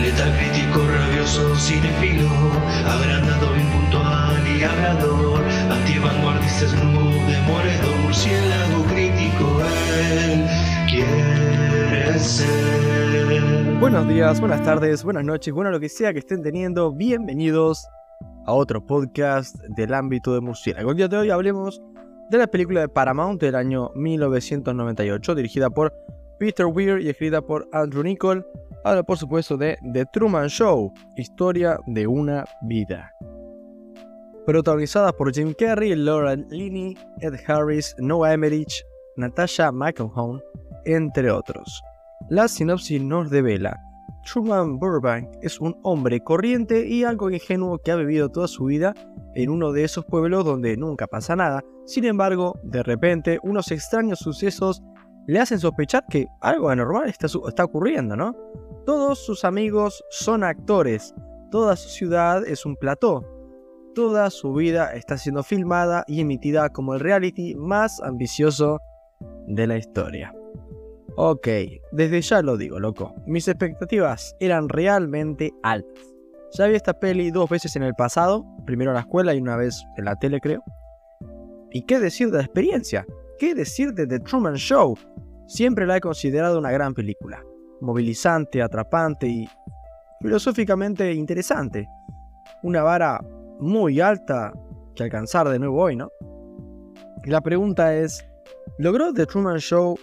Letal crítico, rabioso, cinefilo, agrandado, impuntual y hablador, antivanguardista, snoop, demoledor, murciélago crítico, él quiere ser. Buenos días, buenas tardes, buenas noches, bueno lo que sea que estén teniendo, bienvenidos a otro podcast del ámbito de murciélago. El día de hoy hablemos de la película de Paramount del año 1998, dirigida por Peter Weir y escrita por Andrew Nichol. Habla por supuesto de The Truman Show, historia de una vida. Protagonizada por Jim Carrey, Laura Linney, Ed Harris, Noah Emmerich, Natasha McElhone, entre otros. La sinopsis nos revela Truman Burbank es un hombre corriente y algo ingenuo que ha vivido toda su vida en uno de esos pueblos donde nunca pasa nada. Sin embargo, de repente, unos extraños sucesos le hacen sospechar que algo anormal está, está ocurriendo, ¿no? Todos sus amigos son actores, toda su ciudad es un plató, toda su vida está siendo filmada y emitida como el reality más ambicioso de la historia. Ok, desde ya lo digo, loco. Mis expectativas eran realmente altas. Ya vi esta peli dos veces en el pasado, primero en la escuela y una vez en la tele, creo. ¿Y qué decir de la experiencia? ¿Qué decir de The Truman Show? Siempre la he considerado una gran película. Movilizante, atrapante y filosóficamente interesante. Una vara muy alta que alcanzar de nuevo hoy, ¿no? La pregunta es, ¿logró The Truman Show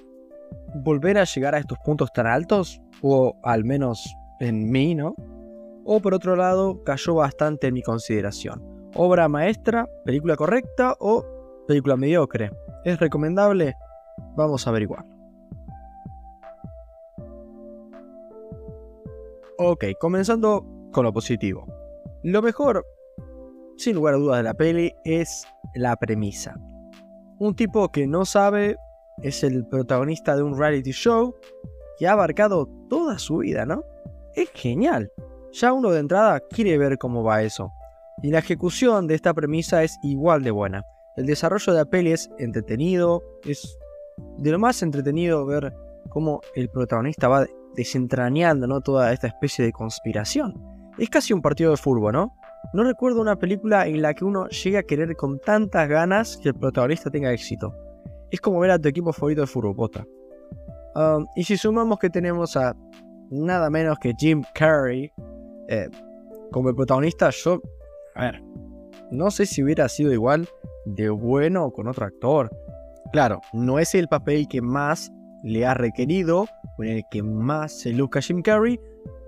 volver a llegar a estos puntos tan altos, o al menos en mí, ¿no? O por otro lado, cayó bastante en mi consideración. Obra maestra, película correcta o película mediocre. ¿Es recomendable? Vamos a averiguar. Ok, comenzando con lo positivo. Lo mejor, sin lugar a dudas, de la peli es la premisa. Un tipo que no sabe es el protagonista de un reality show que ha abarcado toda su vida, ¿no? Es genial. Ya uno de entrada quiere ver cómo va eso. Y la ejecución de esta premisa es igual de buena. El desarrollo de la peli es entretenido, es de lo más entretenido ver cómo el protagonista va desentrañando toda esta especie de conspiración. Es casi un partido de fútbol, ¿no? No recuerdo una película en la que uno llegue a querer con tantas ganas que el protagonista tenga éxito es como ver a tu equipo favorito de fútbol, um, y si sumamos que tenemos a nada menos que Jim Carrey eh, como el protagonista, yo, a ver, no sé si hubiera sido igual de bueno con otro actor. Claro, no es el papel que más le ha requerido, o en el que más se luzca Jim Carrey,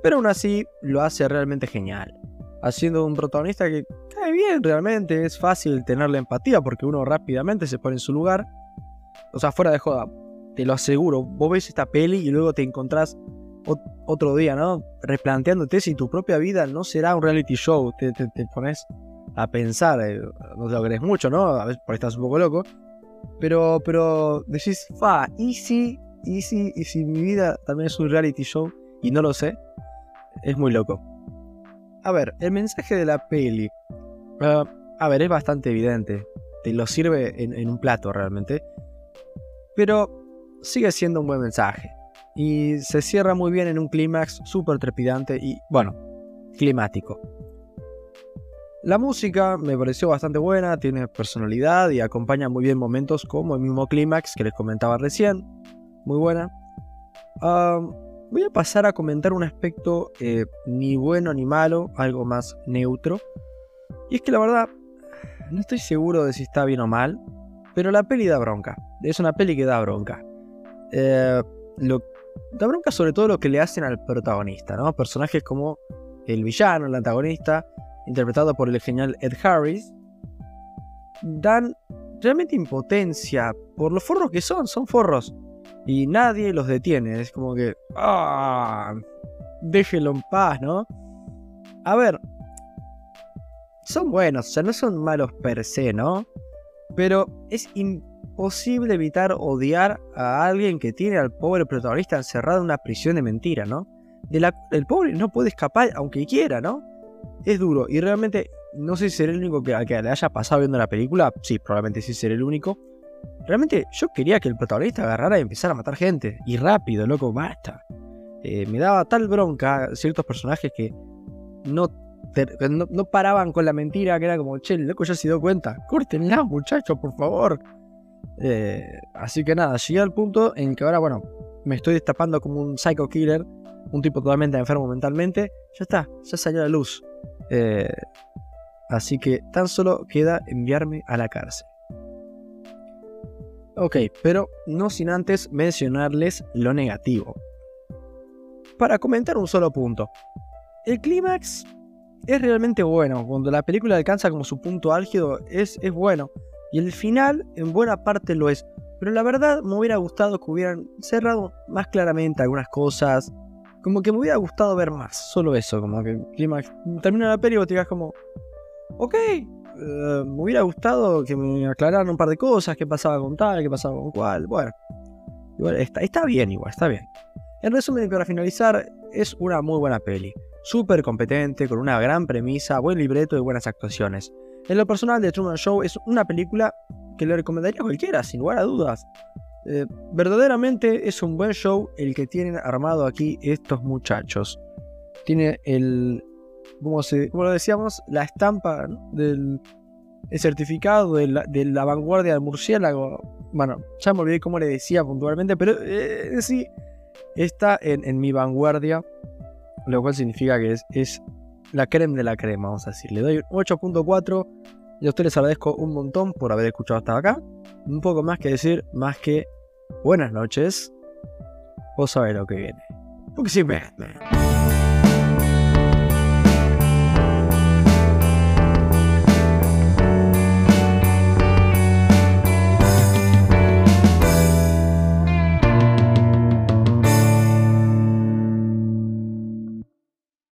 pero aún así lo hace realmente genial. Haciendo un protagonista que cae bien realmente, es fácil tenerle empatía porque uno rápidamente se pone en su lugar o sea, fuera de joda, te lo aseguro. Vos ves esta peli y luego te encontrás otro día, ¿no? Replanteándote si tu propia vida no será un reality show. Te, pones a pensar, eh, no te lo crees mucho, ¿no? A veces por estás un poco loco. Pero, pero decís, fa, ¿y si, y si, mi vida también es un reality show y no lo sé? Es muy loco. A ver, el mensaje de la peli. Ah, a ver, es bastante evidente. Te lo sirve en un plato realmente pero sigue siendo un buen mensaje. Y se cierra muy bien en un clímax súper trepidante y, bueno, climático. La música me pareció bastante buena, tiene personalidad y acompaña muy bien momentos como el mismo clímax que les comentaba recién. Muy buena. voy a pasar a comentar un aspecto eh, ni bueno ni malo, algo más neutro. Y es que la verdad, no estoy seguro de si está bien o mal, pero la peli da bronca. Es una peli que da bronca. Eh, da bronca sobre todo lo que le hacen al protagonista, ¿no? Personajes como el villano, el antagonista, interpretado por el genial Ed Harris, dan realmente impotencia por los forros que son, son forros. Y nadie los detiene, es como que... ¡Ah! Déjenlo en paz, ¿no? A ver, son buenos, o sea, no son malos per se, ¿no? Pero es imposible evitar odiar a alguien que tiene al pobre protagonista encerrado en una prisión de mentira, ¿no? De la el pobre no puede escapar aunque quiera, ¿no? Es duro y realmente no sé si seré el único que, que le haya pasado viendo la película. Sí, probablemente sí seré el único. Realmente yo quería que el protagonista agarrara y empezara a matar gente. Y rápido, loco, basta. eh, me daba tal bronca ciertos personajes que no, no, paraban con la mentira, que era como, che, el loco ya se dio cuenta, córtenla muchachos, por favor. Eh, así que nada, llegué al punto en que ahora, bueno, me estoy destapando como un psycho killer, un tipo totalmente enfermo mentalmente, ya está, ya salió la luz. Eh, así que tan solo queda enviarme a la cárcel. Ok, pero no sin antes mencionarles lo negativo. Para comentar un solo punto. El clímax es realmente bueno. Cuando la película alcanza como su punto álgido es, es bueno. Y el final en buena parte lo es. Pero la verdad me hubiera gustado que hubieran cerrado más claramente algunas cosas. Como que me hubiera gustado ver más. Solo eso, como que el clímax termina la peli y vos te como... Ok, eh, me hubiera gustado que me aclararan un par de cosas, qué pasaba con tal, qué pasaba con cual. Bueno, igual está, está bien, igual, está bien. En resumen, para finalizar, es una muy buena peli. Súper competente, con una gran premisa, buen libreto y buenas actuaciones. En lo personal, The Truman Show es una película que le recomendaría a cualquiera, sin lugar a dudas. Eh, verdaderamente es un buen show el que tienen armado aquí estos muchachos. Tiene el, como, lo decíamos, la estampa del el certificado de la, vanguardia del murciélago. Bueno, ya me olvidé cómo le decía puntualmente, pero eh, sí, está en, mi vanguardia, lo cual significa que es, es la crema de la crema, vamos a decir. Le doy 8.4 y a ustedes les agradezco un montón por haber escuchado hasta acá. Un poco más que decir, más que buenas noches. Vos sabés lo que viene. Porque siempre...